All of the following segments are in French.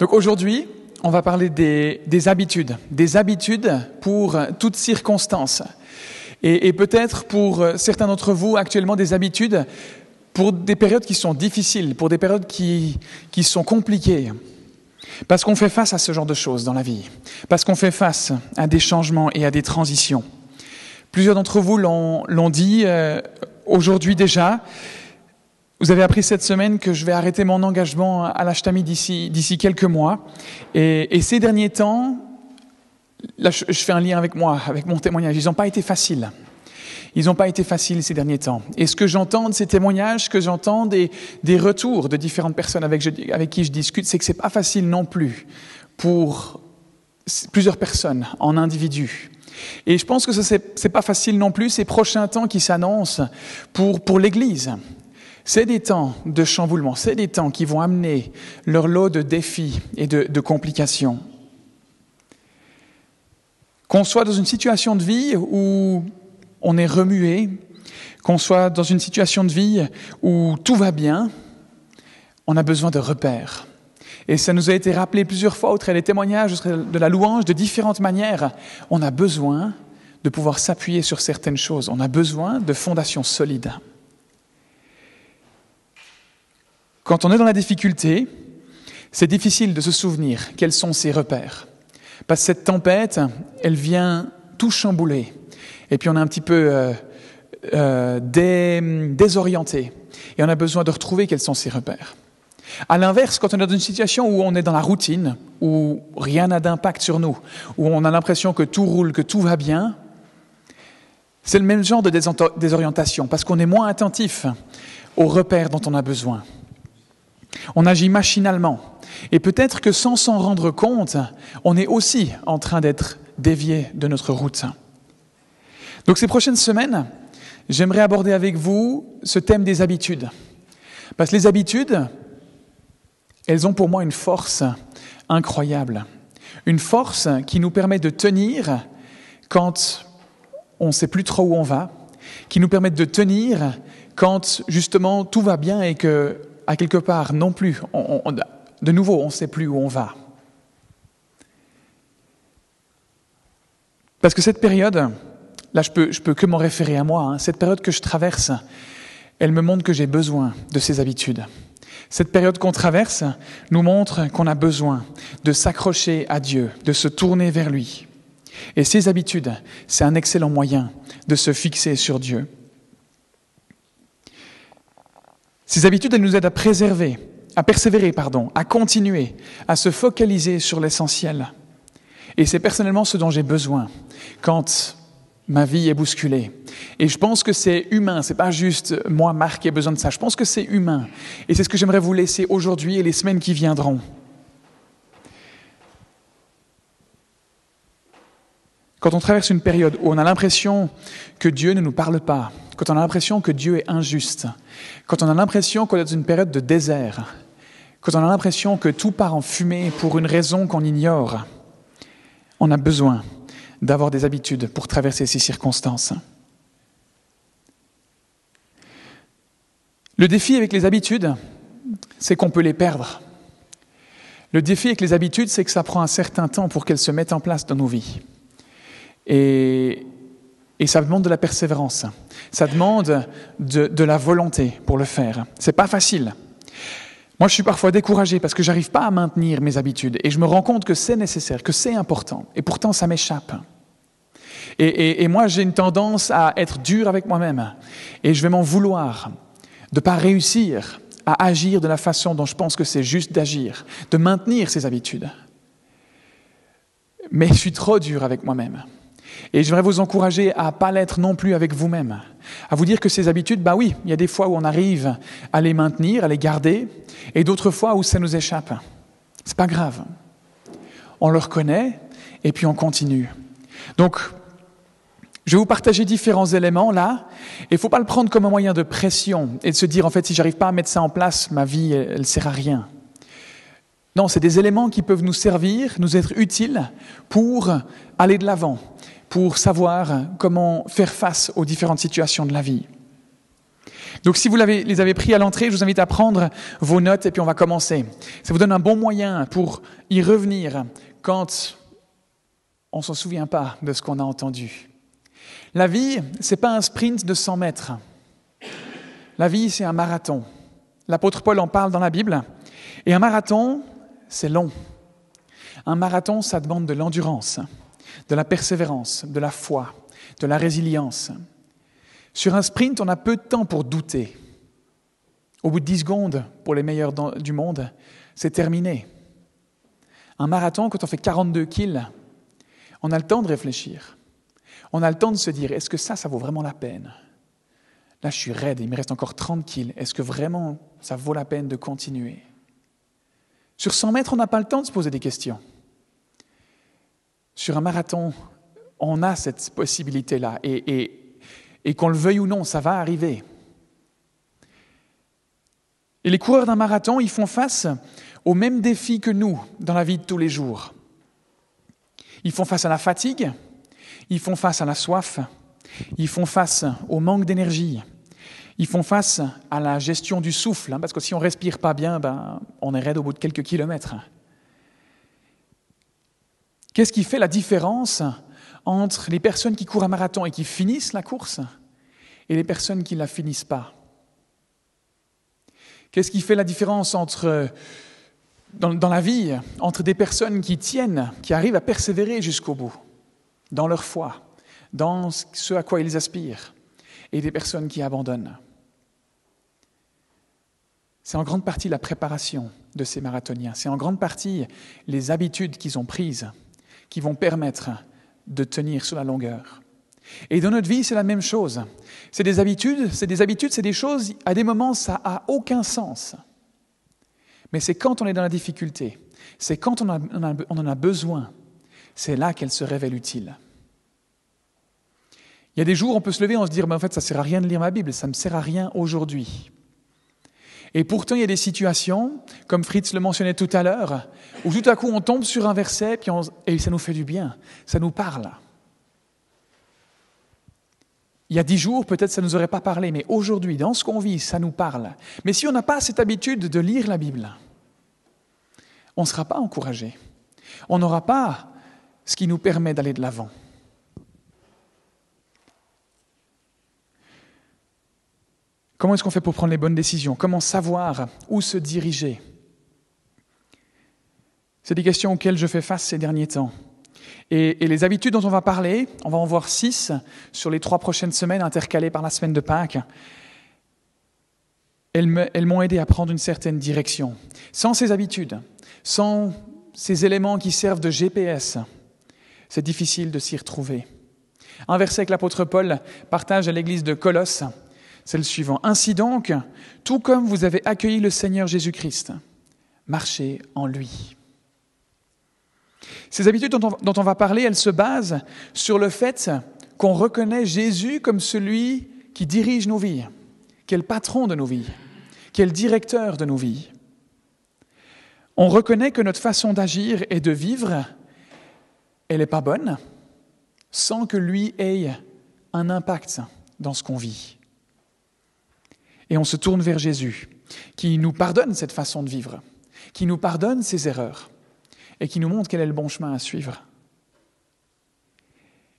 Donc aujourd'hui, on va parler des, des, habitudes, des habitudes pour toutes circonstances. Et, et peut-être pour certains d'entre vous actuellement des habitudes pour des périodes qui sont difficiles, pour des périodes qui, qui sont compliquées. Parce qu'on fait face à ce genre de choses dans la vie, parce qu'on fait face à des changements et à des transitions. Plusieurs d'entre vous l'ont dit euh, aujourd'hui déjà. Vous avez appris cette semaine que je vais arrêter mon engagement à l'Ashtami d'ici quelques mois. Et, ces derniers temps, là je, fais un lien avec moi, avec mon témoignage, ils n'ont pas été faciles. Ils n'ont pas été faciles ces derniers temps. Et ce que j'entends de ces témoignages, ce que j'entends des, retours de différentes personnes avec, qui je discute, c'est que c'est pas facile non plus pour plusieurs personnes en individu. Et je pense que ce n'est pas facile non plus ces prochains temps qui s'annoncent pour l'Église. C'est des temps de chamboulement, c'est des temps qui vont amener leur lot de défis et de, complications. Qu'on soit dans une situation de vie où on est remué, qu'on soit dans une situation de vie où tout va bien, on a besoin de repères. Et ça nous a été rappelé plusieurs fois au travers des témoignages, de la louange, de différentes manières. On a besoin de pouvoir s'appuyer sur certaines choses. On a besoin de fondations solides. Quand on est dans la difficulté, c'est difficile de se souvenir quels sont ses repères. Parce que cette tempête, elle vient tout chambouler et puis on est un petit peu euh, euh, dé, désorienté, et on a besoin de retrouver quels sont ses repères. À l'inverse, quand on est dans une situation où on est dans la routine, où rien n'a d'impact sur nous, où on a l'impression que tout roule, que tout va bien, c'est le même genre de désorientation, parce qu'on est moins attentif aux repères dont on a besoin. On agit machinalement. Et peut-être que sans s'en rendre compte, on est aussi en train d'être dévié de notre route. Donc ces prochaines semaines, j'aimerais aborder avec vous ce thème des habitudes. Parce que les habitudes, elles ont pour moi une force incroyable. Une force qui nous permet de tenir quand on ne sait plus trop où on va, qui nous permet de tenir quand justement tout va bien et que, à quelque part, non plus, de nouveau, on ne sait plus où on va. Parce que cette période, Là, je peux, peux que m'en référer à moi. Hein. Cette période que je traverse, elle me montre que j'ai besoin de ces habitudes. Cette période qu'on traverse nous montre qu'on a besoin de s'accrocher à Dieu, de se tourner vers lui. Et ces habitudes, c'est un excellent moyen de se fixer sur Dieu. Ces habitudes, elles nous aident à préserver, à persévérer, pardon, à continuer, à se focaliser sur l'essentiel. Et c'est personnellement ce dont j'ai besoin quand ma vie est bousculée. Et je pense que c'est humain, c'est pas juste moi, Marc, qui ai besoin de ça. Je pense que c'est humain. Et c'est ce que j'aimerais vous laisser aujourd'hui et les semaines qui viendront. Quand on traverse une période où on a l'impression que Dieu ne nous parle pas, quand on a l'impression que Dieu est injuste, quand on a l'impression qu'on est dans une période de désert, quand on a l'impression que tout part en fumée pour une raison qu'on ignore, on a besoin d'avoir des habitudes pour traverser ces circonstances. Le défi avec les habitudes, c'est qu'on peut les perdre. Le défi avec les habitudes, c'est que ça prend un certain temps pour qu'elles se mettent en place dans nos vies. Et, ça demande de la persévérance. Ça demande de, la volonté pour le faire. C'est pas facile. Moi, je suis parfois découragé parce que j'arrive pas à maintenir mes habitudes et je me rends compte que c'est nécessaire, que c'est important. Et pourtant, ça m'échappe. Et, et, moi, j'ai une tendance à être dur avec moi-même. Et je vais m'en vouloir de ne pas réussir à agir de la façon dont je pense que c'est juste d'agir, de maintenir ces habitudes. Mais je suis trop dur avec moi-même. Et j'aimerais vous encourager à ne pas l'être non plus avec vous-même. À vous dire que ces habitudes, bah oui, il y a des fois où on arrive à les maintenir, à les garder, et d'autres fois où ça nous échappe. C'est pas grave. On le reconnaît, et puis on continue. Donc, je vais vous partager différents éléments là, et il ne faut pas le prendre comme un moyen de pression et de se dire en fait si j'arrive pas à mettre ça en place, ma vie elle, ne sert à rien. Non, c'est des éléments qui peuvent nous servir, nous être utiles pour aller de l'avant, pour savoir comment faire face aux différentes situations de la vie. Donc si vous les avez pris à l'entrée, je vous invite à prendre vos notes et puis on va commencer. Ça vous donne un bon moyen pour y revenir quand on ne s'en souvient pas de ce qu'on a entendu. La vie, ce n'est pas un sprint de 100 mètres. La vie, c'est un marathon. L'apôtre Paul en parle dans la Bible. Et un marathon, c'est long. Un marathon, ça demande de l'endurance, de la persévérance, de la foi, de la résilience. Sur un sprint, on a peu de temps pour douter. Au bout de 10 secondes, pour les meilleurs du monde, c'est terminé. Un marathon, quand on fait 42 kills, on a le temps de réfléchir. On a le temps de se dire, est-ce que ça, ça vaut vraiment la peine? Là, je suis raide, il me reste encore 30 kills. Est-ce que vraiment ça vaut la peine de continuer? Sur 100 mètres, on n'a pas le temps de se poser des questions. Sur un marathon, on a cette possibilité-là. Et, qu'on le veuille ou non, ça va arriver. Et les coureurs d'un marathon, ils font face aux mêmes défis que nous dans la vie de tous les jours. Ils font face à la fatigue, ils font face à la soif, ils font face au manque d'énergie, ils font face à la gestion du souffle, hein, parce que si on ne respire pas bien, ben, on est raide au bout de quelques kilomètres. Qu'est-ce qui fait la différence entre les personnes qui courent un marathon et qui finissent la course et les personnes qui ne la finissent pas? Qu'est-ce qui fait la différence entre, dans, dans, la vie entre des personnes qui tiennent, qui arrivent à persévérer jusqu'au bout, dans leur foi, dans ce à quoi ils aspirent, et des personnes qui abandonnent? C'est en grande partie la préparation de ces marathoniens, c'est en grande partie les habitudes qu'ils ont prises qui vont permettre de tenir sur la longueur. Et dans notre vie, c'est la même chose. C'est des habitudes, c'est des habitudes, c'est des choses, à des moments, ça n'a aucun sens. Mais c'est quand on est dans la difficulté, c'est quand on, en a besoin, c'est là qu'elles se révèlent utiles. Il y a des jours, on peut se lever on se dire, mais en fait, ça ne sert à rien de lire ma Bible, ça ne me sert à rien aujourd'hui. Et pourtant, il y a des situations, comme Fritz le mentionnait tout à l'heure, où tout à coup on tombe sur un verset et ça nous fait du bien, ça nous parle. Il y a dix jours, peut-être ça ne nous aurait pas parlé, mais aujourd'hui, dans ce qu'on vit, ça nous parle. Mais si on n'a pas cette habitude de lire la Bible, on ne sera pas encouragé. On n'aura pas ce qui nous permet d'aller de l'avant. Comment est-ce qu'on fait pour prendre les bonnes décisions? Comment savoir où se diriger? C'est des questions auxquelles je fais face ces derniers temps. Et, les habitudes dont on va parler, on va en voir six sur les trois prochaines semaines intercalées par la semaine de Pâques. Elles m'ont aidé à prendre une certaine direction. Sans ces habitudes, sans ces éléments qui servent de GPS, c'est difficile de s'y retrouver. Un verset que l'apôtre Paul partage à l'église de Colosse, c'est le suivant. Ainsi donc, tout comme vous avez accueilli le Seigneur Jésus-Christ, marchez en lui. Ces habitudes dont on, va parler, elles se basent sur le fait qu'on reconnaît Jésus comme celui qui dirige nos vies, qui est le patron de nos vies, qui est le directeur de nos vies. On reconnaît que notre façon d'agir et de vivre, elle n'est pas bonne sans que lui ait un impact dans ce qu'on vit et on se tourne vers Jésus, qui nous pardonne cette façon de vivre, qui nous pardonne ses erreurs et qui nous montre quel est le bon chemin à suivre.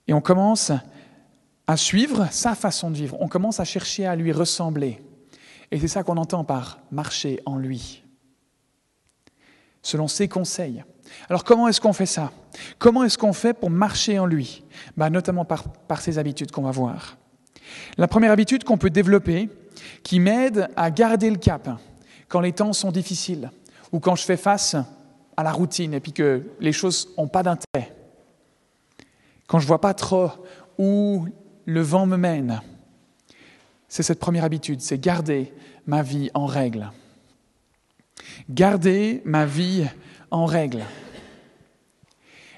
Et on commence à suivre sa façon de vivre, on commence à chercher à lui ressembler. Et c'est ça qu'on entend par marcher en lui, selon ses conseils. Alors comment est-ce qu'on fait ça? Comment est-ce qu'on fait pour marcher en lui? Bah, Notamment par, par ces habitudes qu'on va voir. La première habitude qu'on peut développer, qui m'aide à garder le cap quand les temps sont difficiles ou quand je fais face à la routine et puis que les choses n'ont pas d'intérêt. Quand je ne vois pas trop où le vent me mène, c'est cette première habitude, c'est garder ma vie en règle. Garder ma vie en règle.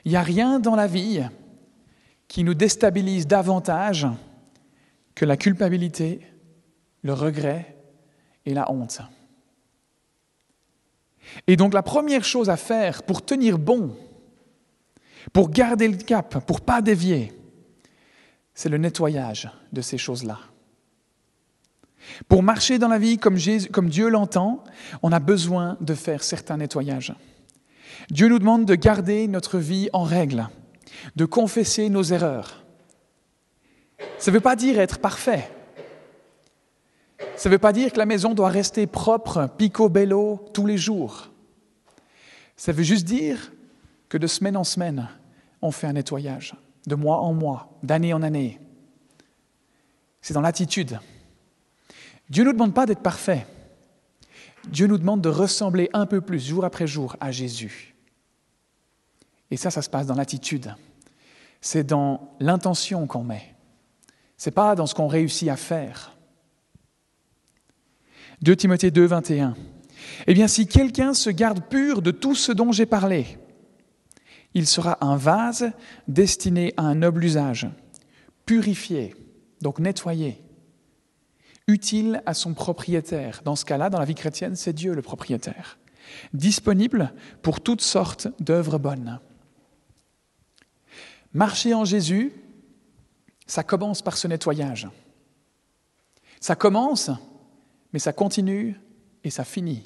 Il n'y a rien dans la vie qui nous déstabilise davantage que la culpabilité, le regret et la honte. Et donc la première chose à faire pour tenir bon, pour garder le cap, pour pas dévier, c'est le nettoyage de ces choses-là. Pour marcher dans la vie comme, comme Dieu l'entend, on a besoin de faire certains nettoyages. Dieu nous demande de garder notre vie en règle, de confesser nos erreurs. Ça ne veut pas dire être parfait. Ça ne veut pas dire que la maison doit rester propre, picobello, tous les jours. Ça veut juste dire que de semaine en semaine, on fait un nettoyage, de mois en mois, d'année en année. C'est dans l'attitude. Dieu ne nous demande pas d'être parfait. Dieu nous demande de ressembler un peu plus, jour après jour, à Jésus. Et ça, ça se passe dans l'attitude. C'est dans l'intention qu'on met. Ce n'est pas dans ce qu'on réussit à faire. 2 Timothée 2, 21. Eh bien, si quelqu'un se garde pur de tout ce dont j'ai parlé, il sera un vase destiné à un noble usage, purifié, donc nettoyé, utile à son propriétaire. Dans ce cas-là, dans la vie chrétienne, c'est Dieu le propriétaire, disponible pour toutes sortes d'œuvres bonnes. Marcher en Jésus, ça commence par ce nettoyage. Ça commence, mais ça continue et ça finit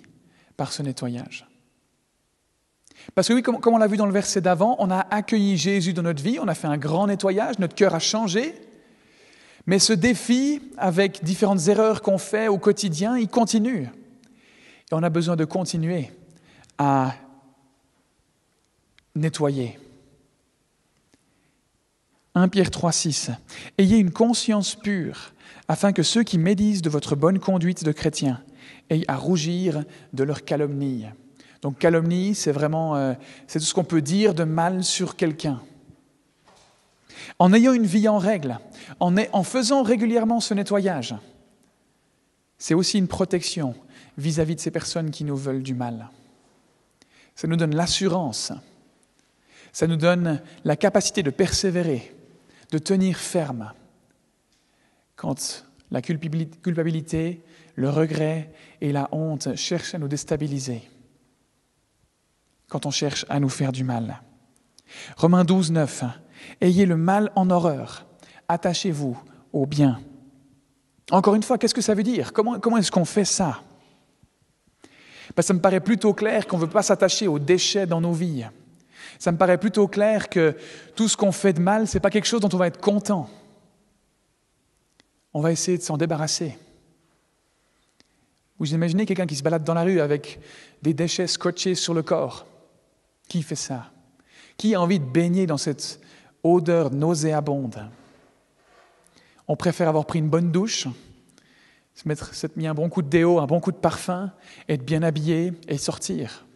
par ce nettoyage. Parce que oui, comme, on l'a vu dans le verset d'avant, on a accueilli Jésus dans notre vie, on a fait un grand nettoyage, notre cœur a changé, mais ce défi, avec différentes erreurs qu'on fait au quotidien, il continue. Et on a besoin de continuer à nettoyer. 1 Pierre 3, 6. Ayez une conscience pure, afin que ceux qui médisent de votre bonne conduite de chrétien aient à rougir de leur calomnie. Donc calomnie, c'est vraiment euh, c'est tout ce qu'on peut dire de mal sur quelqu'un. En ayant une vie en règle, en, en faisant régulièrement ce nettoyage, c'est aussi une protection vis-à-vis de ces personnes qui nous veulent du mal. Ça nous donne l'assurance, ça nous donne la capacité de persévérer, de tenir ferme quand la culpabilité, le regret et la honte cherchent à nous déstabiliser quand on cherche à nous faire du mal. Romains 12, 9. Ayez le mal en horreur, attachez-vous au bien. Encore une fois, qu'est-ce que ça veut dire? Comment, comment est-ce qu'on fait ça? Ben, Ça me paraît plutôt clair qu'on ne veut pas s'attacher aux déchets dans nos vies. Ça me paraît plutôt clair que tout ce qu'on fait de mal, ce n'est pas quelque chose dont on va être content. On va essayer de s'en débarrasser. Vous imaginez quelqu'un qui se balade dans la rue avec des déchets scotchés sur le corps qui fait ça? Qui a envie de baigner dans cette odeur nauséabonde? On préfère avoir pris une bonne douche, se mettre, s'être mis un bon coup de déo, un bon coup de parfum, être bien habillé et sortir.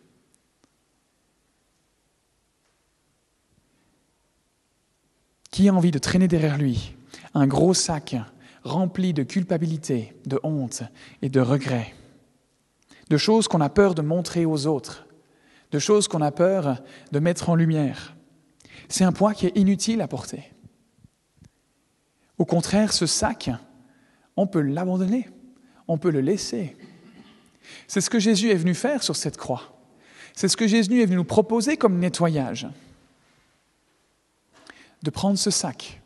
Qui a envie de traîner derrière lui un gros sac rempli de culpabilité, de honte et de regret, de choses qu'on a peur de montrer aux autres, de choses qu'on a peur de mettre en lumière. C'est un poids qui est inutile à porter. Au contraire, ce sac, on peut l'abandonner, on peut le laisser. C'est ce que Jésus est venu faire sur cette croix. C'est ce que Jésus est venu nous proposer comme nettoyage. De prendre ce sac,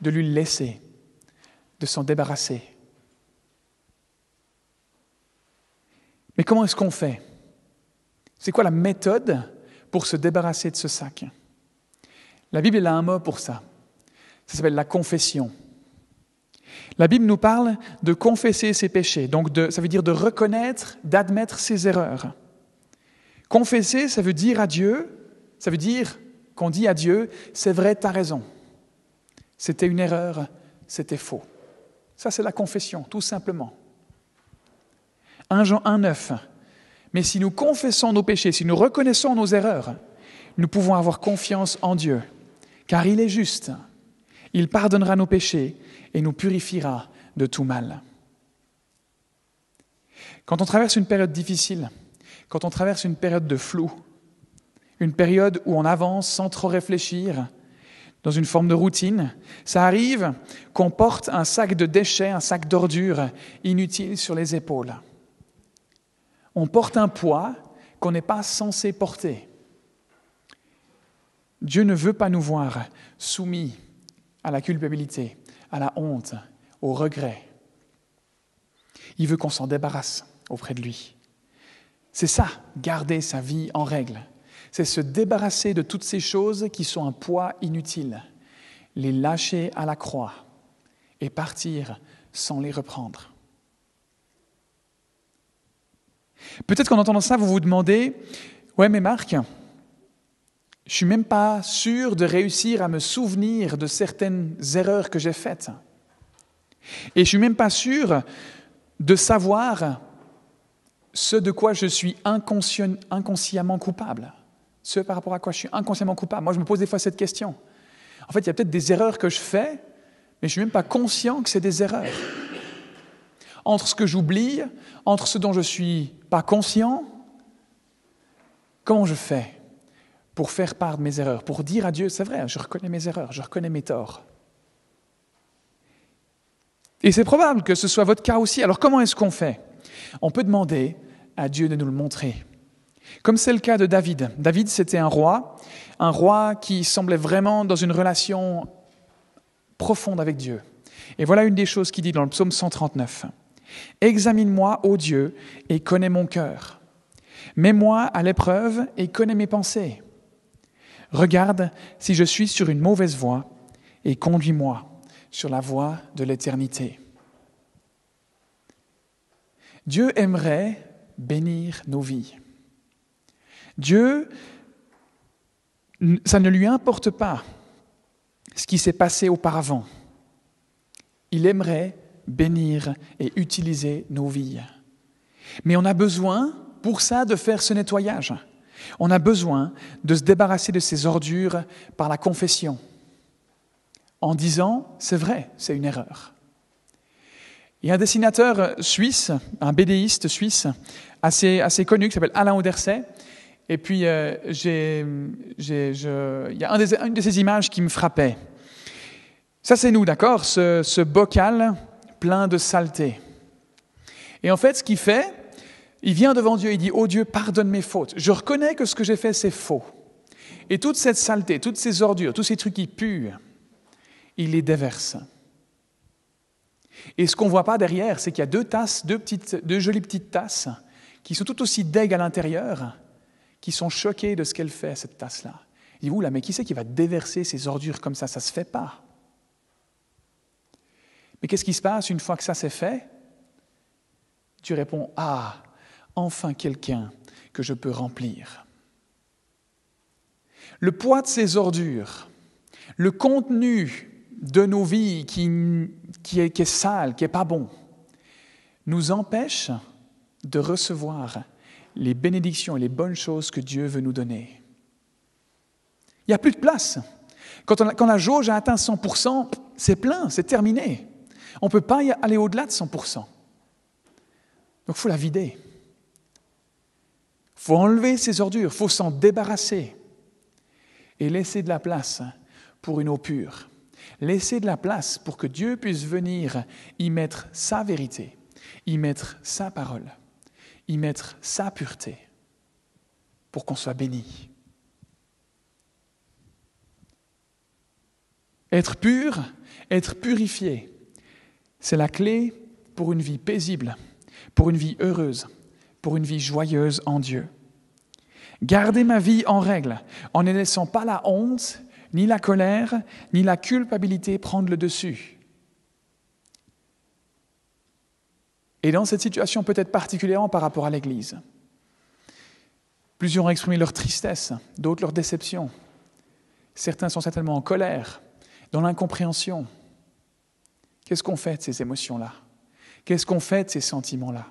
de lui laisser, de s'en débarrasser. Mais comment est-ce qu'on fait? C'est quoi la méthode pour se débarrasser de ce sac? La Bible a un mot pour ça. Ça s'appelle la confession. La Bible nous parle de confesser ses péchés, donc ça veut dire de reconnaître, d'admettre ses erreurs. Confesser, ça veut dire à Dieu, ça veut dire qu'on dit à Dieu, c'est vrai, tu raison. C'était une erreur, c'était faux. Ça, c'est la confession, tout simplement. 1 Jean 1, 9. Mais si nous confessons nos péchés, si nous reconnaissons nos erreurs, nous pouvons avoir confiance en Dieu, car il est juste. Il pardonnera nos péchés et nous purifiera de tout mal. Quand on traverse une période difficile, quand on traverse une période de flou, une période où on avance sans trop réfléchir, dans une forme de routine, ça arrive qu'on porte un sac de déchets, un sac d'ordures inutiles sur les épaules on porte un poids qu'on n'est pas censé porter. Dieu ne veut pas nous voir soumis à la culpabilité, à la honte, au regret. Il veut qu'on s'en débarrasse auprès de lui. C'est ça, garder sa vie en règle. C'est se débarrasser de toutes ces choses qui sont un poids inutile, les lâcher à la croix et partir sans les reprendre. Peut-être qu'en entendant ça, vous vous demandez, ouais mais Marc, je suis même pas sûr de réussir à me souvenir de certaines erreurs que j'ai faites. Et je suis même pas sûr de savoir ce de quoi je suis inconsciemment coupable. Ce par rapport à quoi je suis inconsciemment coupable. Moi, je me pose des fois cette question. En fait, il y a peut-être des erreurs que je fais, mais je ne suis même pas conscient que c'est des erreurs. Entre ce que j'oublie, entre ce dont je ne suis pas conscient, comment je fais pour faire part de mes erreurs, pour dire à Dieu, c'est vrai, je reconnais mes erreurs, je reconnais mes torts. Et c'est probable que ce soit votre cas aussi. Alors comment est-ce qu'on fait? On peut demander à Dieu de nous le montrer. Comme c'est le cas de David. David, c'était un roi, un roi qui semblait vraiment dans une relation profonde avec Dieu. Et voilà une des choses qu'il dit dans le psaume 139. Examine-moi, ô Dieu, et connais mon cœur. Mets-moi à l'épreuve et connais mes pensées. Regarde si je suis sur une mauvaise voie et conduis-moi sur la voie de l'éternité. Dieu aimerait bénir nos vies. Dieu, ça ne lui importe pas ce qui s'est passé auparavant. Il aimerait bénir et utiliser nos vies. Mais on a besoin, pour ça, de faire ce nettoyage. On a besoin de se débarrasser de ces ordures par la confession, en disant, c'est vrai, c'est une erreur. Il y a un dessinateur suisse, un bédéiste suisse, assez, assez connu, qui s'appelle Alain Auderset. Et puis, euh, il y a une de ces images qui me frappait. Ça, c'est nous, d'accord? Ce, ce bocal plein de saleté. Et en fait, ce qu'il fait, il vient devant Dieu, il dit, oh Dieu, pardonne mes fautes. Je reconnais que ce que j'ai fait, c'est faux. Et toute cette saleté, toutes ces ordures, tous ces trucs qui puent, il les déverse. Et ce qu'on ne voit pas derrière, c'est qu'il y a deux tasses, deux, petites, deux jolies petites tasses, qui sont tout aussi dègues à l'intérieur, qui sont choquées de ce qu'elle fait, cette tasse-là. Il dit, oula, mais qui c'est qui va déverser ces ordures comme ça? Ça ne se fait pas. Mais qu'est-ce qui se passe une fois que ça s'est fait? Tu réponds, ah, enfin quelqu'un que je peux remplir. Le poids de ces ordures, le contenu de nos vies qui, qui, est, qui est sale, qui n'est pas bon, nous empêche de recevoir les bénédictions et les bonnes choses que Dieu veut nous donner. Il n'y a plus de place. Quand, la jauge a atteint 100%, c'est plein, c'est terminé. On ne peut pas aller au-delà de 100%. Donc il faut la vider. Il faut enlever ces ordures, il faut s'en débarrasser et laisser de la place pour une eau pure. Laisser de la place pour que Dieu puisse venir y mettre sa vérité, y mettre sa parole, y mettre sa pureté, pour qu'on soit béni. Être pur, être purifié, c'est la clé pour une vie paisible, pour une vie heureuse, pour une vie joyeuse en Dieu. Garder ma vie en règle en ne laissant pas la honte, ni la colère, ni la culpabilité prendre le dessus. Et dans cette situation peut-être particulièrement par rapport à l'Église, plusieurs ont exprimé leur tristesse, d'autres leur déception. Certains sont certainement en colère, dans l'incompréhension, Qu'est-ce qu'on fait de ces émotions-là? Qu'est-ce qu'on fait de ces sentiments-là?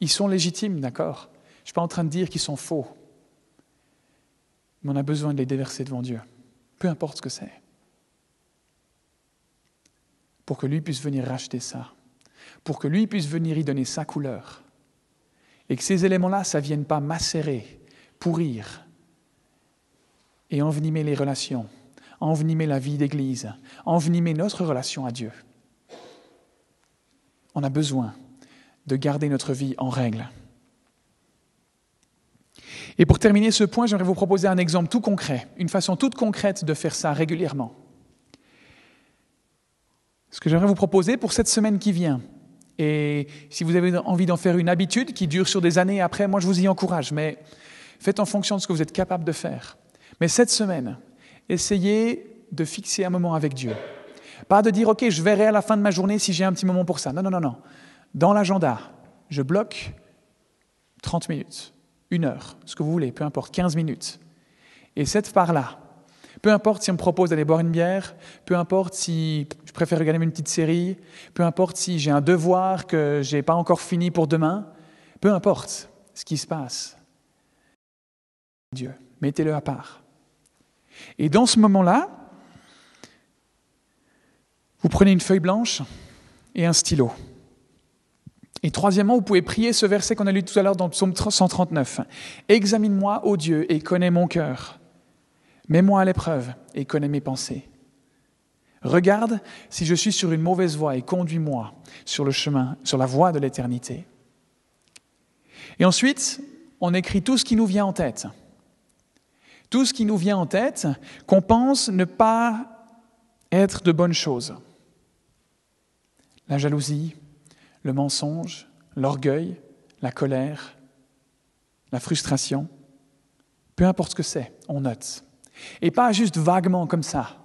Ils sont légitimes, d'accord? Je ne suis pas en train de dire qu'ils sont faux. Mais on a besoin de les déverser devant Dieu, peu importe ce que c'est. Pour que lui puisse venir racheter ça. Pour que lui puisse venir y donner sa couleur. Et que ces éléments-là, ça ne vienne pas macérer, pourrir et envenimer les relations envenimer la vie d'Église, envenimer notre relation à Dieu. On a besoin de garder notre vie en règle. Et pour terminer ce point, j'aimerais vous proposer un exemple tout concret, une façon toute concrète de faire ça régulièrement. Ce que j'aimerais vous proposer pour cette semaine qui vient Et si vous avez envie d'en faire une habitude qui dure sur des années après, moi je vous y encourage, mais faites en fonction de ce que vous êtes capable de faire. Mais cette semaine, essayez de fixer un moment avec Dieu. Pas de dire, OK, je verrai à la fin de ma journée si j'ai un petit moment pour ça. Non, non, non, non. Dans l'agenda, je bloque 30 minutes, une heure, ce que vous voulez, peu importe, 15 minutes. Et cette part-là, peu importe si on me propose d'aller boire une bière, peu importe si je préfère regarder une petite série, peu importe si j'ai un devoir que je n'ai pas encore fini pour demain, peu importe ce qui se passe. Dieu, mettez-le à part. Et dans ce moment-là, vous prenez une feuille blanche et un stylo. Et troisièmement, vous pouvez prier ce verset qu'on a lu tout à l'heure dans le psaume 139. Examine-moi, ô Dieu, et connais mon cœur. Mets-moi à l'épreuve et connais mes pensées. Regarde si je suis sur une mauvaise voie et conduis-moi sur le chemin, sur la voie de l'éternité. Et ensuite, on écrit tout ce qui nous vient en tête. Tout ce qui nous vient en tête, qu'on pense ne pas être de bonnes choses. La jalousie, le mensonge, l'orgueil, la colère, la frustration, peu importe ce que c'est, on note. Et pas juste vaguement comme ça.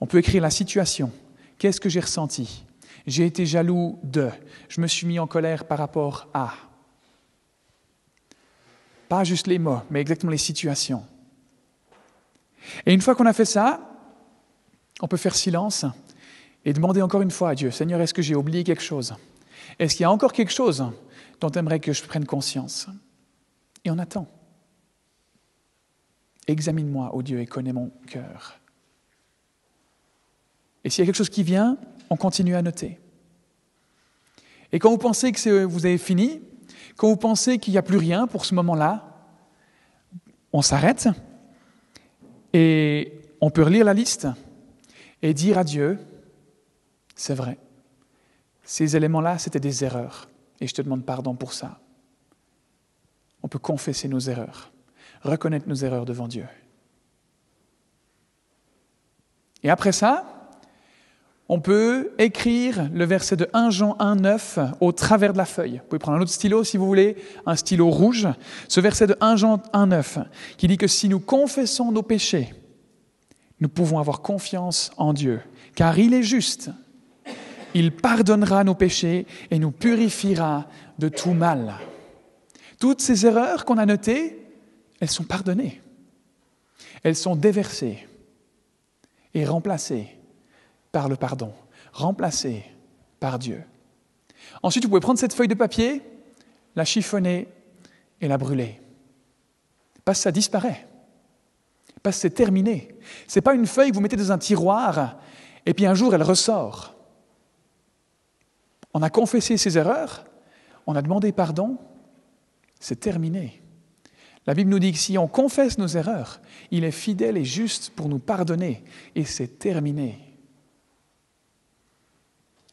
On peut écrire la situation. Qu'est-ce que j'ai ressenti? J'ai été jaloux de. Je me suis mis en colère par rapport à. Pas juste les mots, mais exactement les situations. Et une fois qu'on a fait ça, on peut faire silence et demander encore une fois à Dieu, Seigneur, est-ce que j'ai oublié quelque chose? Est-ce qu'il y a encore quelque chose dont tu aimerais que je prenne conscience? Et on attend. Examine-moi, ô Dieu, et connais mon cœur. Et s'il y a quelque chose qui vient, on continue à noter. Et quand vous pensez que vous avez fini, quand vous pensez qu'il n'y a plus rien pour ce moment-là, on s'arrête et on peut relire la liste et dire à Dieu, c'est vrai, ces éléments-là, c'était des erreurs et je te demande pardon pour ça. On peut confesser nos erreurs reconnaître nos erreurs devant Dieu. Et après ça, on peut écrire le verset de 1 Jean 1, 9 au travers de la feuille. Vous pouvez prendre un autre stylo si vous voulez, un stylo rouge. Ce verset de 1 Jean 1, 9 qui dit que si nous confessons nos péchés, nous pouvons avoir confiance en Dieu, car il est juste. Il pardonnera nos péchés et nous purifiera de tout mal. Toutes ces erreurs qu'on a notées, elles sont pardonnées. Elles sont déversées et remplacées par le pardon, remplacées par Dieu. Ensuite, vous pouvez prendre cette feuille de papier, la chiffonner et la brûler. Parce que ça disparaît. Parce que c'est terminé. Ce n'est pas une feuille que vous mettez dans un tiroir et puis un jour elle ressort. On a confessé ses erreurs, on a demandé pardon, c'est terminé. La Bible nous dit que si on confesse nos erreurs, il est fidèle et juste pour nous pardonner. Et c'est terminé.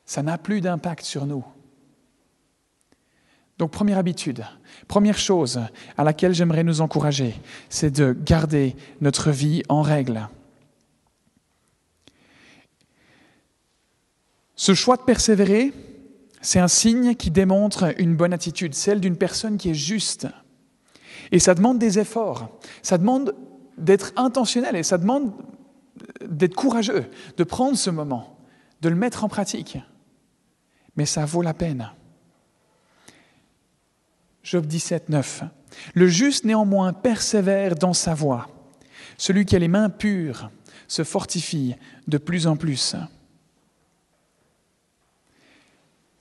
Ça n'a plus d'impact sur nous. Donc première habitude, première chose à laquelle j'aimerais nous encourager, c'est de garder notre vie en règle. Ce choix de persévérer, c'est un signe qui démontre une bonne attitude, celle d'une personne qui est juste. Et ça demande des efforts, ça demande d'être intentionnel et ça demande d'être courageux, de prendre ce moment, de le mettre en pratique. Mais ça vaut la peine. Job 17, 9. Le juste néanmoins persévère dans sa voie. Celui qui a les mains pures se fortifie de plus en plus.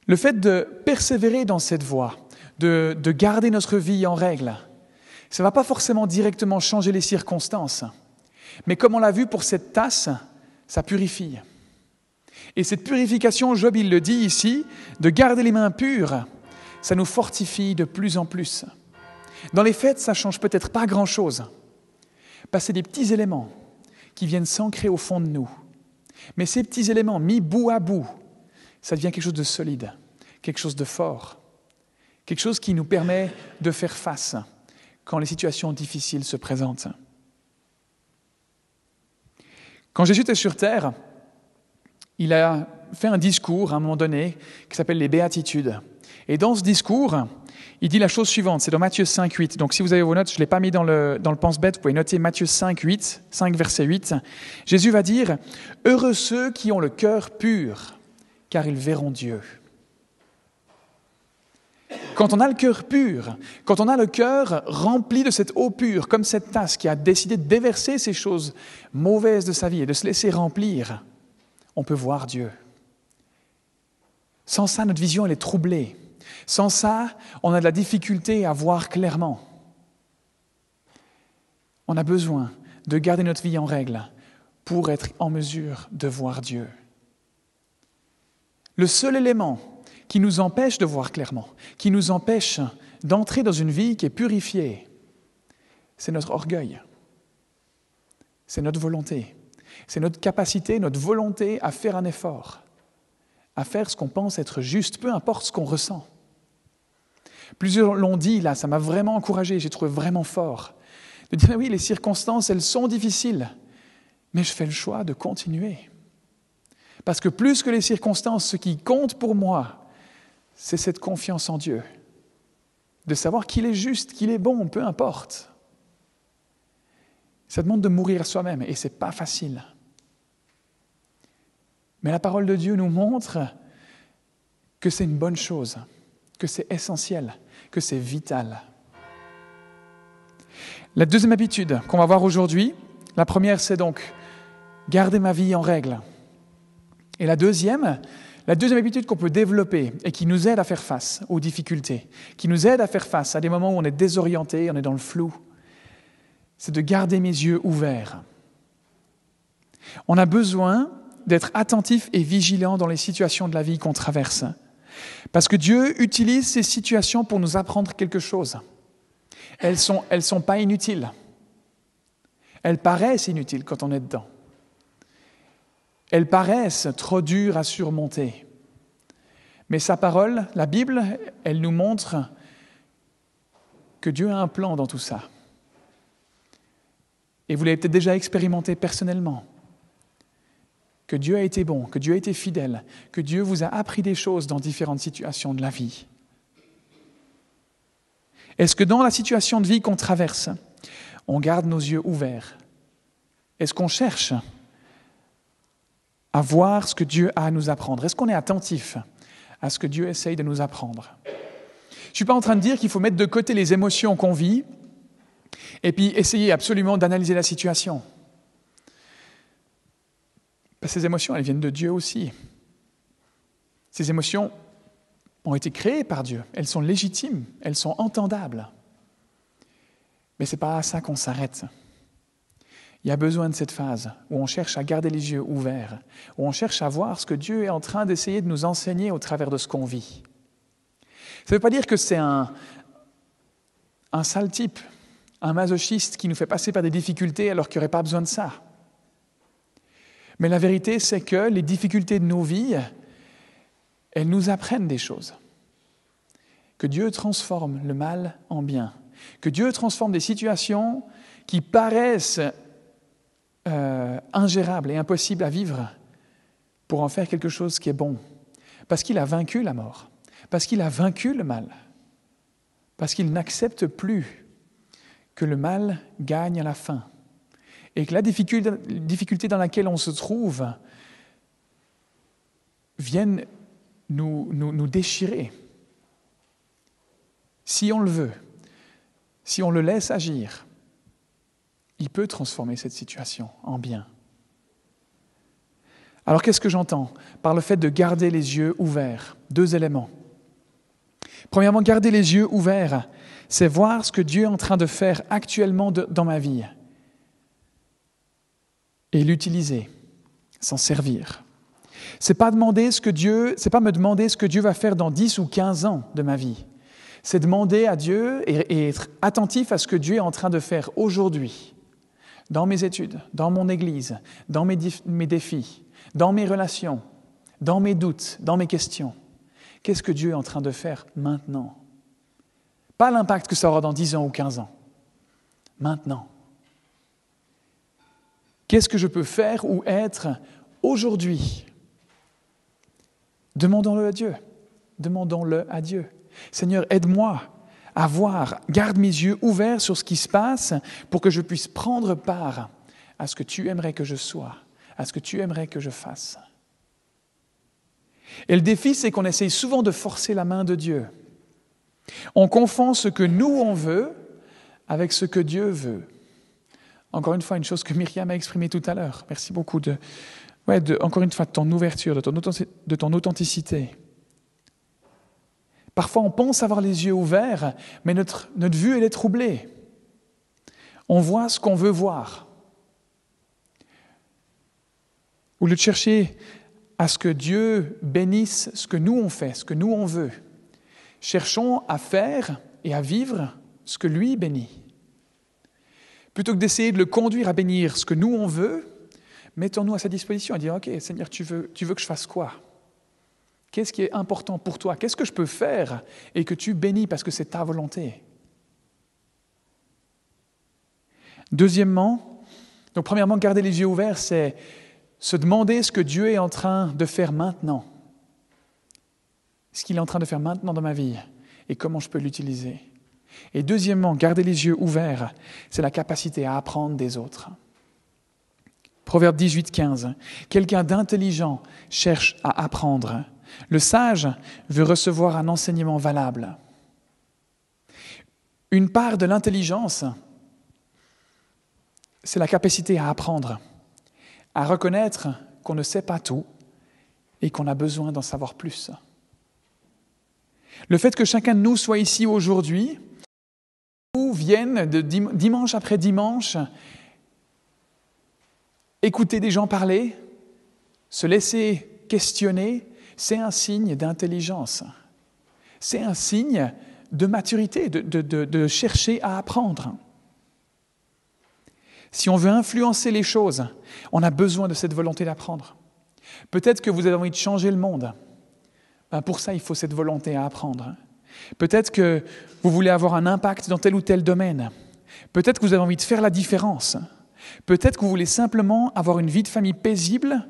Le fait de persévérer dans cette voie, de, de garder notre vie en règle, ça ne va pas forcément directement changer les circonstances. Mais comme on l'a vu pour cette tasse, ça purifie. Et cette purification, Job, il le dit ici, de garder les mains pures, ça nous fortifie de plus en plus. Dans les fêtes, ça change peut-être pas grand-chose. Passer des petits éléments qui viennent s'ancrer au fond de nous. Mais ces petits éléments mis bout à bout, ça devient quelque chose de solide, quelque chose de fort, quelque chose qui nous permet de faire face quand les situations difficiles se présentent. Quand Jésus était sur terre, il a fait un discours à un moment donné qui s'appelle les Béatitudes. Et dans ce discours, il dit la chose suivante, c'est dans Matthieu 5, 8. Donc si vous avez vos notes, je ne l'ai pas mis dans le, dans le pense-bête, vous pouvez noter Matthieu 5, 8, 5 verset 8. Jésus va dire, Heureux ceux qui ont le cœur pur, car ils verront Dieu. Quand on a le cœur pur, quand on a le cœur rempli de cette eau pure, comme cette tasse qui a décidé de déverser ces choses mauvaises de sa vie et de se laisser remplir, on peut voir Dieu. Sans ça, notre vision, elle est troublée. Sans ça, on a de la difficulté à voir clairement. On a besoin de garder notre vie en règle pour être en mesure de voir Dieu. Le seul élément qui nous empêche de voir clairement, qui nous empêche d'entrer dans une vie qui est purifiée, c'est notre orgueil, c'est notre volonté, c'est notre capacité, notre volonté à faire un effort, à faire ce qu'on pense être juste, peu importe ce qu'on ressent. Plusieurs l'ont dit, là, ça m'a vraiment encouragé, j'ai trouvé vraiment fort, de dire oui, les circonstances, elles sont difficiles, mais je fais le choix de continuer. Parce que plus que les circonstances, ce qui compte pour moi, c'est cette confiance en Dieu, de savoir qu'il est juste, qu'il est bon, peu importe. Ça demande de mourir soi-même et ce n'est pas facile. Mais la parole de Dieu nous montre que c'est une bonne chose, que c'est essentiel, que c'est vital. La deuxième habitude qu'on va voir aujourd'hui, la première c'est donc garder ma vie en règle. Et la deuxième, la deuxième habitude qu'on peut développer et qui nous aide à faire face aux difficultés, qui nous aide à faire face à des moments où on est désorienté, on est dans le flou, c'est de garder mes yeux ouverts. On a besoin d'être attentif et vigilant dans les situations de la vie qu'on traverse. Parce que Dieu utilise ces situations pour nous apprendre quelque chose. Elles ne sont, sont pas inutiles. Elles paraissent inutiles quand on est dedans. Elles paraissent trop dures à surmonter. Mais sa parole, la Bible, elle nous montre que Dieu a un plan dans tout ça. Et vous l'avez peut-être déjà expérimenté personnellement. Que Dieu a été bon, que Dieu a été fidèle, que Dieu vous a appris des choses dans différentes situations de la vie. Est-ce que dans la situation de vie qu'on traverse, on garde nos yeux ouverts? Est-ce qu'on cherche à voir ce que Dieu a à nous apprendre Est-ce qu'on est attentif à ce que Dieu essaye de nous apprendre? Je ne suis pas en train de dire qu'il faut mettre de côté les émotions qu'on vit et puis essayer absolument d'analyser la situation. ces émotions, elles viennent de Dieu aussi. Ces émotions ont été créées par Dieu. Elles sont légitimes, elles sont entendables. Mais ce n'est pas à ça qu'on s'arrête. Il y a besoin de cette phase où on cherche à garder les yeux ouverts, où on cherche à voir ce que Dieu est en train d'essayer de nous enseigner au travers de ce qu'on vit. Ça ne veut pas dire que c'est un, un sale type, un masochiste qui nous fait passer par des difficultés alors qu'il n'y aurait pas besoin de ça. Mais la vérité, c'est que les difficultés de nos vies, elles nous apprennent des choses. Que Dieu transforme le mal en bien. Que Dieu transforme des situations qui paraissent euh, ingérable et impossible à vivre pour en faire quelque chose qui est bon. Parce qu'il a vaincu la mort, parce qu'il a vaincu le mal, parce qu'il n'accepte plus que le mal gagne à la fin et que la difficulté, dans laquelle on se trouve vienne nous, nous, nous déchirer. Si on le veut, si on le laisse agir, il peut transformer cette situation en bien. Alors qu'est-ce que j'entends par le fait de garder les yeux ouverts? Deux éléments. Premièrement, garder les yeux ouverts, c'est voir ce que Dieu est en train de faire actuellement dans ma vie et l'utiliser, s'en servir. C'est pas demander ce que Dieu, c'est pas me demander ce que Dieu va faire dans 10 ou 15 ans de ma vie. C'est demander à Dieu et être attentif à ce que Dieu est en train de faire aujourd'hui dans mes études, dans mon Église, dans mes, défis, dans mes relations, dans mes doutes, dans mes questions. Qu'est-ce que Dieu est en train de faire maintenant? Pas l'impact que ça aura dans 10 ans ou 15 ans. Maintenant. Qu'est-ce que je peux faire ou être aujourd'hui? Demandons-le à Dieu. Demandons-le à Dieu. Seigneur, aide-moi à voir, garde mes yeux ouverts sur ce qui se passe pour que je puisse prendre part à ce que tu aimerais que je sois, à ce que tu aimerais que je fasse. Et le défi, c'est qu'on essaye souvent de forcer la main de Dieu. On confond ce que nous, on veut avec ce que Dieu veut. Encore une fois, une chose que Myriam a exprimée tout à l'heure. Merci beaucoup de, ouais, de, encore une fois, de ton ouverture, de ton, de ton authenticité. Parfois, on pense avoir les yeux ouverts, mais notre, vue, elle est troublée. On voit ce qu'on veut voir. Au lieu de chercher à ce que Dieu bénisse ce que nous on fait, ce que nous on veut, cherchons à faire et à vivre ce que lui bénit. Plutôt que d'essayer de le conduire à bénir ce que nous on veut, mettons-nous à sa disposition et dire, OK, Seigneur, tu veux que je fasse quoi? Qu'est-ce qui est important pour toi? Qu'est-ce que je peux faire et que tu bénis parce que c'est ta volonté? Deuxièmement, donc premièrement, garder les yeux ouverts, c'est se demander ce que Dieu est en train de faire maintenant. Ce qu'il est en train de faire maintenant dans ma vie et comment je peux l'utiliser. Et deuxièmement, garder les yeux ouverts, c'est la capacité à apprendre des autres. Proverbe 18, 15. Quelqu'un d'intelligent cherche à apprendre le sage veut recevoir un enseignement valable. Une part de l'intelligence, c'est la capacité à apprendre, à reconnaître qu'on ne sait pas tout et qu'on a besoin d'en savoir plus. Le fait que chacun de nous soit ici aujourd'hui, ou vienne de dimanche après dimanche écouter des gens parler, se laisser questionner, c'est un signe d'intelligence. C'est un signe de maturité, de, chercher à apprendre. Si on veut influencer les choses, on a besoin de cette volonté d'apprendre. Peut-être que vous avez envie de changer le monde. Ben, pour ça, il faut cette volonté à apprendre. Peut-être que vous voulez avoir un impact dans tel ou tel domaine. Peut-être que vous avez envie de faire la différence. Peut-être que vous voulez simplement avoir une vie de famille paisible,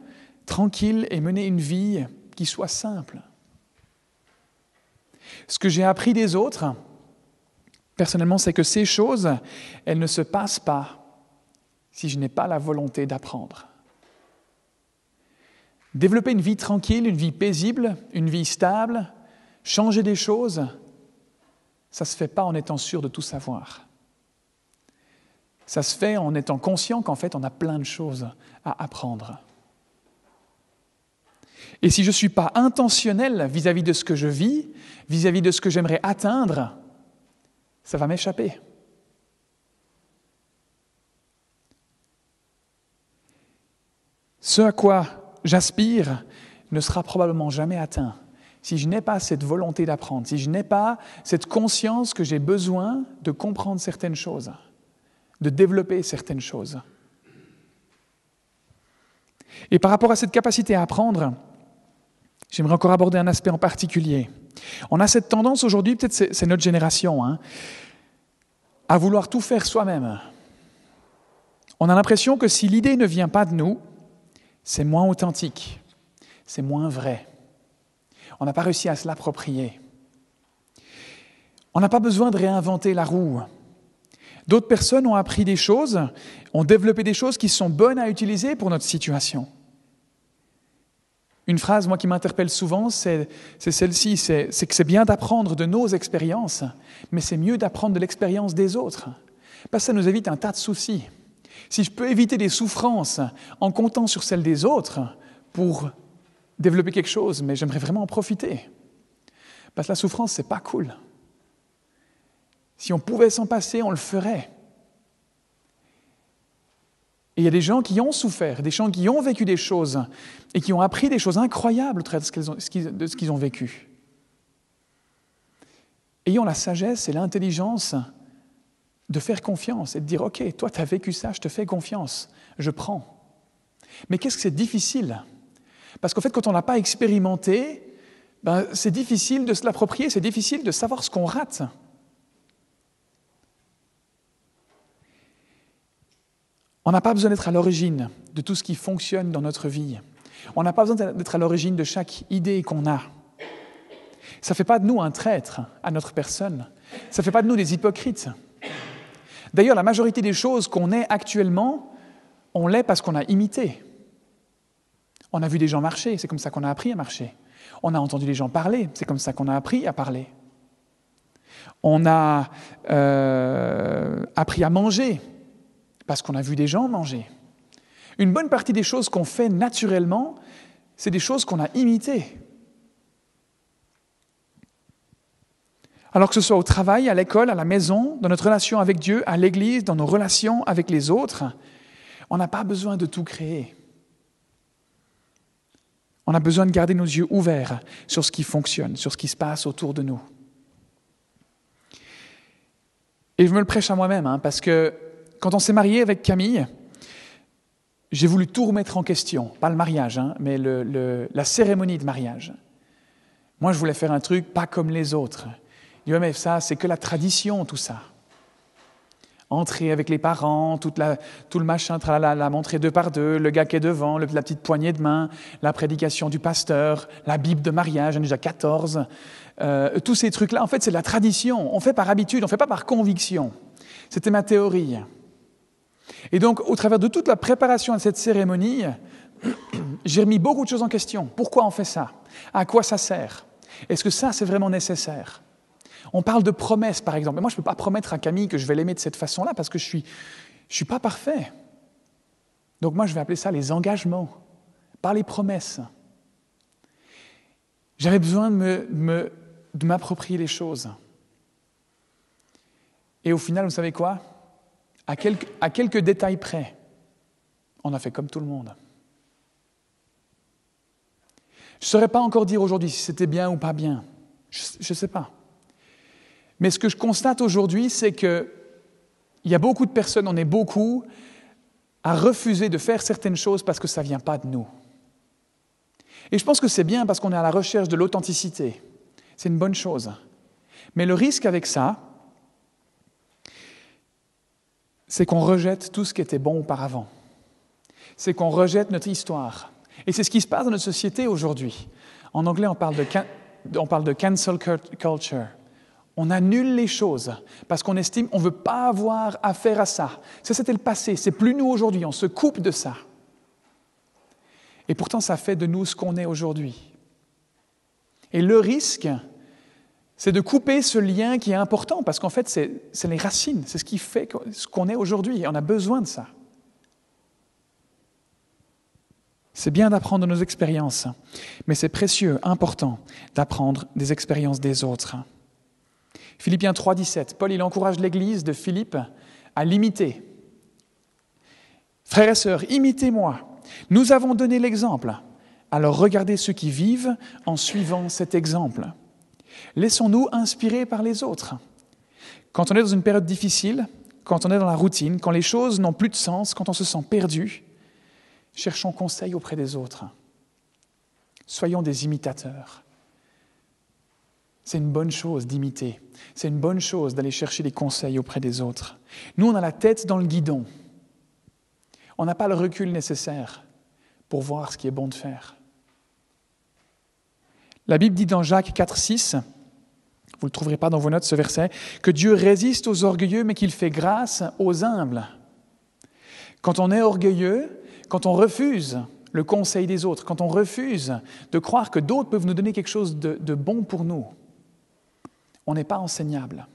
tranquille et mener une vie qui soit simple. Ce que j'ai appris des autres, personnellement, c'est que ces choses, elles ne se passent pas si je n'ai pas la volonté d'apprendre. Développer une vie tranquille, une vie paisible, une vie stable, changer des choses, ça ne se fait pas en étant sûr de tout savoir. Ça se fait en étant conscient qu'en fait on a plein de choses à apprendre. Et si je ne suis pas intentionnel vis-à-vis de ce que je vis, vis-à-vis de ce que j'aimerais atteindre, ça va m'échapper. Ce à quoi j'aspire ne sera probablement jamais atteint si je n'ai pas cette volonté d'apprendre, si je n'ai pas cette conscience que j'ai besoin de comprendre certaines choses, de développer certaines choses. Et par rapport à cette capacité à apprendre, J'aimerais encore aborder un aspect en particulier. On a cette tendance aujourd'hui, peut-être c'est notre génération, hein, à vouloir tout faire soi-même. On a l'impression que si l'idée ne vient pas de nous, c'est moins authentique, c'est moins vrai. On n'a pas réussi à se l'approprier. On n'a pas besoin de réinventer la roue. D'autres personnes ont appris des choses, ont développé des choses qui sont bonnes à utiliser pour notre situation. Une phrase, moi, qui m'interpelle souvent, c'est celle-ci, c'est que c'est bien d'apprendre de nos expériences, mais c'est mieux d'apprendre de l'expérience des autres. Parce que ça nous évite un tas de soucis. Si je peux éviter des souffrances en comptant sur celles des autres pour développer quelque chose, mais j'aimerais vraiment en profiter. Parce que la souffrance, c'est pas cool. Si on pouvait s'en passer, on le ferait. Il y a des gens qui ont souffert, des gens qui ont vécu des choses et qui ont appris des choses incroyables de ce qu'ils ont vécu. Ayons la sagesse et l'intelligence de faire confiance et de dire, OK, toi, tu as vécu ça, je te fais confiance, je prends. Mais qu'est-ce que c'est difficile? Parce qu'en fait, quand on n'a pas expérimenté, ben, c'est difficile de se l'approprier, c'est difficile de savoir ce qu'on rate. On n'a pas besoin d'être à l'origine de tout ce qui fonctionne dans notre vie. On n'a pas besoin d'être à l'origine de chaque idée qu'on a. Ça ne fait pas de nous un traître à notre personne. Ça ne fait pas de nous des hypocrites. D'ailleurs, la majorité des choses qu'on est actuellement, on l'est parce qu'on a imité. On a vu des gens marcher, c'est comme ça qu'on a appris à marcher. On a entendu les gens parler, c'est comme ça qu'on a appris à parler. On a euh, appris à manger, parce qu'on a vu des gens manger. Une bonne partie des choses qu'on fait naturellement, c'est des choses qu'on a imitées. Alors que ce soit au travail, à l'école, à la maison, dans notre relation avec Dieu, à l'Église, dans nos relations avec les autres, on n'a pas besoin de tout créer. On a besoin de garder nos yeux ouverts sur ce qui fonctionne, sur ce qui se passe autour de nous. Et je me le prêche à moi-même, hein, parce que quand on s'est marié avec Camille, j'ai voulu tout remettre en question. Pas le mariage, hein, mais la cérémonie de mariage. Moi, je voulais faire un truc pas comme les autres. Je mais ça, c'est que la tradition, tout ça. Entrer avec les parents, tout le machin, la, la montrer deux par deux, le gars qui est devant, la petite poignée de main, la prédication du pasteur, la Bible de mariage, j'en ai déjà 14. Euh, tous ces trucs-là, en fait, c'est de la tradition. On fait par habitude, on ne fait pas par conviction. C'était ma théorie. Et donc, au travers de toute la préparation à cette cérémonie, j'ai remis beaucoup de choses en question. Pourquoi on fait ça? À quoi ça sert? Est-ce que ça, c'est vraiment nécessaire? On parle de promesses, par exemple. Mais moi, je ne peux pas promettre à Camille que je vais l'aimer de cette façon-là parce que je ne suis, je suis pas parfait. Donc moi, je vais appeler ça les engagements, pas les promesses. J'avais besoin de m'approprier les choses. Et au final, vous savez quoi? À quelques, détails près, on a fait comme tout le monde. Je ne saurais pas encore dire aujourd'hui si c'était bien ou pas bien. Je ne sais pas. Mais ce que je constate aujourd'hui, c'est qu'il y a beaucoup de personnes, on est beaucoup, à refuser de faire certaines choses parce que ça ne vient pas de nous. Et je pense que c'est bien parce qu'on est à la recherche de l'authenticité. C'est une bonne chose. Mais le risque avec ça, c'est qu'on rejette tout ce qui était bon auparavant. C'est qu'on rejette notre histoire. Et c'est ce qui se passe dans notre société aujourd'hui. En anglais, on parle, de, on cancel culture. On annule les choses parce qu'on estime qu'on ne veut pas avoir affaire à ça. Ça, c'était le passé. C'est plus nous aujourd'hui. On se coupe de ça. Et pourtant, ça fait de nous ce qu'on est aujourd'hui. Et le risque, c'est de couper ce lien qui est important, parce qu'en fait, c'est les racines, c'est ce qui fait ce qu'on est aujourd'hui, et on a besoin de ça. C'est bien d'apprendre nos expériences, mais c'est précieux, important d'apprendre des expériences des autres. Philippiens 3, 17, Paul il encourage l'Église de Philippe à l'imiter. Frères et sœurs, imitez-moi. Nous avons donné l'exemple. Alors regardez ceux qui vivent en suivant cet exemple. Laissons-nous inspirer par les autres. Quand on est dans une période difficile, quand on est dans la routine, quand les choses n'ont plus de sens, quand on se sent perdu, cherchons conseil auprès des autres. Soyons des imitateurs. C'est une bonne chose d'imiter. C'est une bonne chose d'aller chercher des conseils auprès des autres. Nous, on a la tête dans le guidon. On n'a pas le recul nécessaire pour voir ce qui est bon de faire. La Bible dit dans Jacques 4, 6, vous ne le trouverez pas dans vos notes ce verset, que Dieu résiste aux orgueilleux mais qu'il fait grâce aux humbles. Quand on est orgueilleux, quand on refuse le conseil des autres, quand on refuse de croire que d'autres peuvent nous donner quelque chose de, de bon pour nous, on n'est pas enseignable.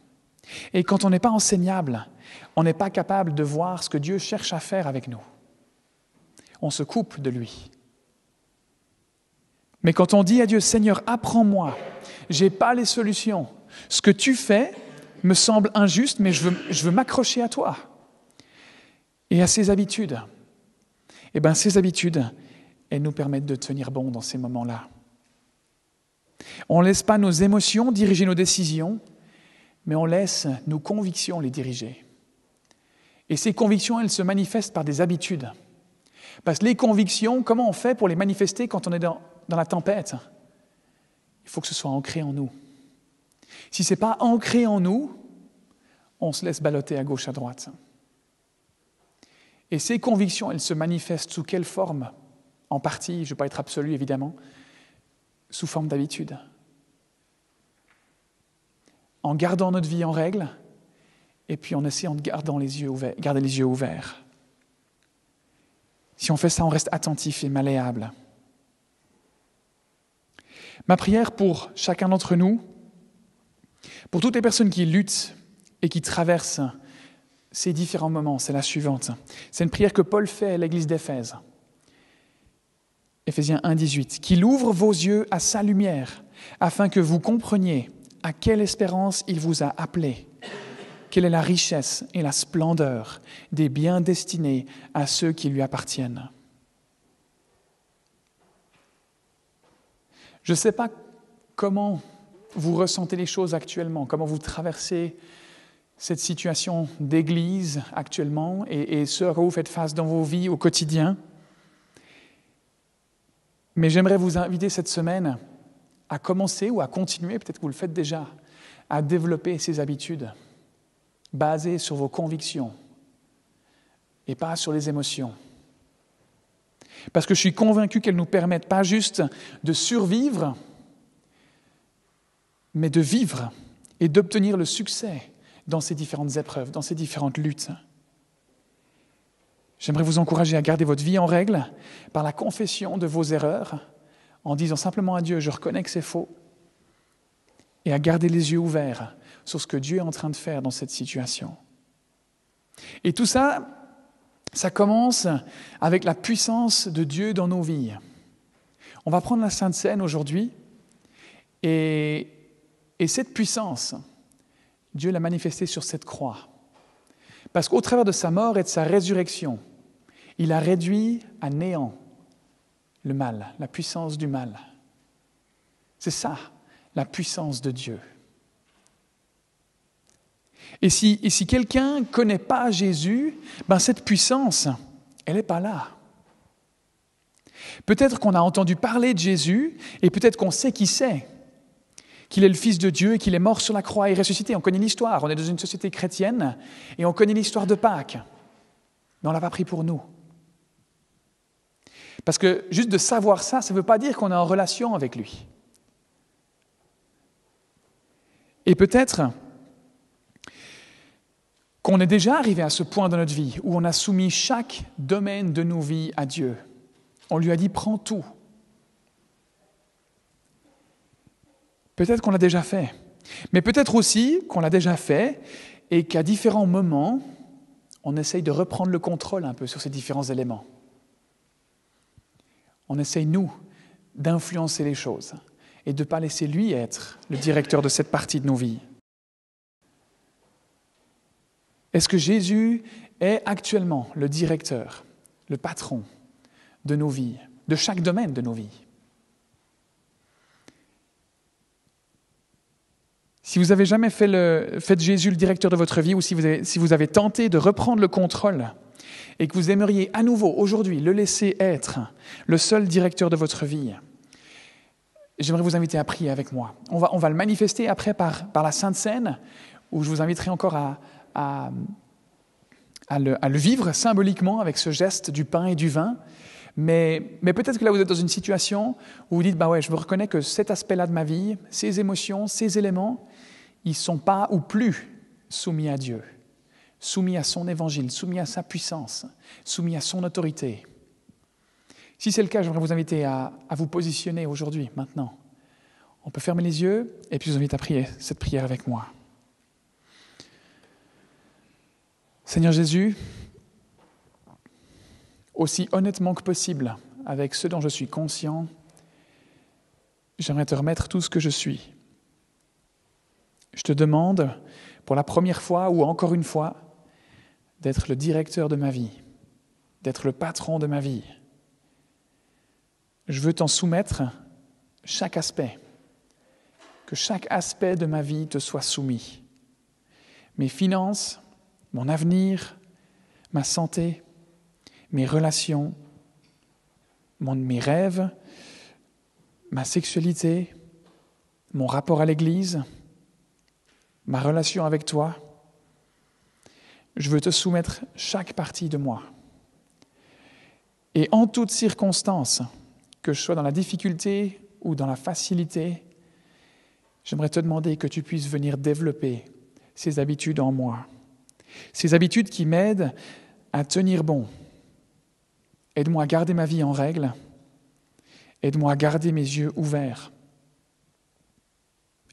Et quand on n'est pas enseignable, on n'est pas capable de voir ce que Dieu cherche à faire avec nous. On se coupe de lui. Mais quand on dit à Dieu, Seigneur, apprends-moi, je n'ai pas les solutions, ce que tu fais me semble injuste, mais je veux, m'accrocher à toi et à ces habitudes. Eh bien, ces habitudes, elles nous permettent de tenir bon dans ces moments-là. On ne laisse pas nos émotions diriger nos décisions, mais on laisse nos convictions les diriger. Et ces convictions, elles se manifestent par des habitudes. Parce que les convictions, comment on fait pour les manifester quand on est dans, dans la tempête, il faut que ce soit ancré en nous. Si ce n'est pas ancré en nous, on se laisse balloter à gauche, à droite. Et ces convictions, elles se manifestent sous quelle forme? En partie, je ne veux pas être absolu évidemment, sous forme d'habitude. En gardant notre vie en règle, et puis en essayant de garder les yeux ouverts. Garder les yeux ouverts. Si on fait ça, on reste attentif et malléable. Ma prière pour chacun d'entre nous, pour toutes les personnes qui luttent et qui traversent ces différents moments, c'est la suivante. C'est une prière que Paul fait à l'église d'Éphèse. Éphésiens 1, 18. Qu'il ouvre vos yeux à sa lumière, afin que vous compreniez à quelle espérance il vous a appelé quelle est la richesse et la splendeur des biens destinés à ceux qui lui appartiennent. Je ne sais pas comment vous ressentez les choses actuellement, comment vous traversez cette situation d'église actuellement et, ce à quoi vous faites face dans vos vies au quotidien. Mais j'aimerais vous inviter cette semaine à commencer ou à continuer, peut-être que vous le faites déjà, à développer ces habitudes basées sur vos convictions et pas sur les émotions. Parce que je suis convaincu qu'elles nous permettent pas juste de survivre, mais de vivre et d'obtenir le succès dans ces différentes épreuves, dans ces différentes luttes. J'aimerais vous encourager à garder votre vie en règle par la confession de vos erreurs, en disant simplement à Dieu, je reconnais que c'est faux, et à garder les yeux ouverts sur ce que Dieu est en train de faire dans cette situation. Et tout ça, ça commence avec la puissance de Dieu dans nos vies. On va prendre la Sainte Seine aujourd'hui, et, et cette puissance, Dieu l'a manifestée sur cette croix. Parce qu'au travers de sa mort et de sa résurrection, il a réduit à néant le mal, la puissance du mal. C'est ça, la puissance de Dieu. Et si, quelqu'un ne connaît pas Jésus, ben cette puissance, elle n'est pas là. Peut-être qu'on a entendu parler de Jésus et peut-être qu'on sait qui c'est, qu'il est le Fils de Dieu et qu'il est mort sur la croix et ressuscité. On connaît l'histoire, on est dans une société chrétienne et on connaît l'histoire de Pâques, mais on ne l'a pas pris pour nous. Parce que juste de savoir ça, ça ne veut pas dire qu'on est en relation avec lui. Et peut-être qu'on est déjà arrivé à ce point dans notre vie où on a soumis chaque domaine de nos vies à Dieu. On lui a dit prends tout. Peut-être qu'on l'a déjà fait, mais peut-être aussi qu'on l'a déjà fait et qu'à différents moments, on essaye de reprendre le contrôle un peu sur ces différents éléments. On essaye, nous, d'influencer les choses et de ne pas laisser lui être le directeur de cette partie de nos vies. Est-ce que Jésus est actuellement le directeur, le patron de nos vies, de chaque domaine de nos vies? Si vous n'avez jamais fait, le, Jésus le directeur de votre vie, ou si vous, avez, si vous avez tenté de reprendre le contrôle, et que vous aimeriez à nouveau, aujourd'hui, le laisser être le seul directeur de votre vie, j'aimerais vous inviter à prier avec moi. On va, on va le manifester après par, par la Sainte Seine, où je vous inviterai encore à, à, le, vivre symboliquement avec ce geste du pain et du vin. Mais, peut-être que là, vous êtes dans une situation où vous dites, bah ouais, je me reconnais que cet aspect-là de ma vie, ces émotions, ces éléments, ils ne sont pas ou plus soumis à Dieu, soumis à son évangile, soumis à sa puissance, soumis à son autorité. Si c'est le cas, j'aimerais vous inviter à, à vous positionner aujourd'hui, maintenant. On peut fermer les yeux et puis je vous invite à prier cette prière avec moi. Seigneur Jésus, aussi honnêtement que possible, avec ce dont je suis conscient, j'aimerais te remettre tout ce que je suis. Je te demande, pour la première fois ou encore une fois, d'être le directeur de ma vie, d'être le patron de ma vie. Je veux t'en soumettre chaque aspect, que chaque aspect de ma vie te soit soumis. Mes finances, mon avenir, ma santé, mes relations, mes rêves, ma sexualité, mon rapport à l'Église, ma relation avec toi. Je veux te soumettre chaque partie de moi. Et en toutes circonstances, que je sois dans la difficulté ou dans la facilité, j'aimerais te demander que tu puisses venir développer ces habitudes en moi. Ces habitudes qui m'aident à tenir bon. Aide-moi à garder ma vie en règle. Aide-moi à garder mes yeux ouverts.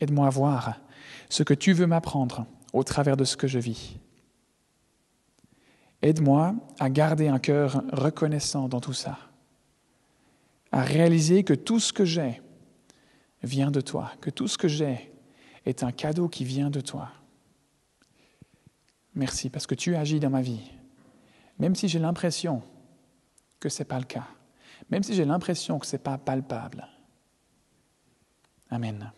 Aide-moi à voir ce que tu veux m'apprendre au travers de ce que je vis. Aide-moi à garder un cœur reconnaissant dans tout ça, à réaliser que tout ce que j'ai vient de toi, que tout ce que j'ai est un cadeau qui vient de toi. Merci parce que tu agis dans ma vie, même si j'ai l'impression que ce n'est pas le cas, même si j'ai l'impression que ce n'est pas palpable. Amen.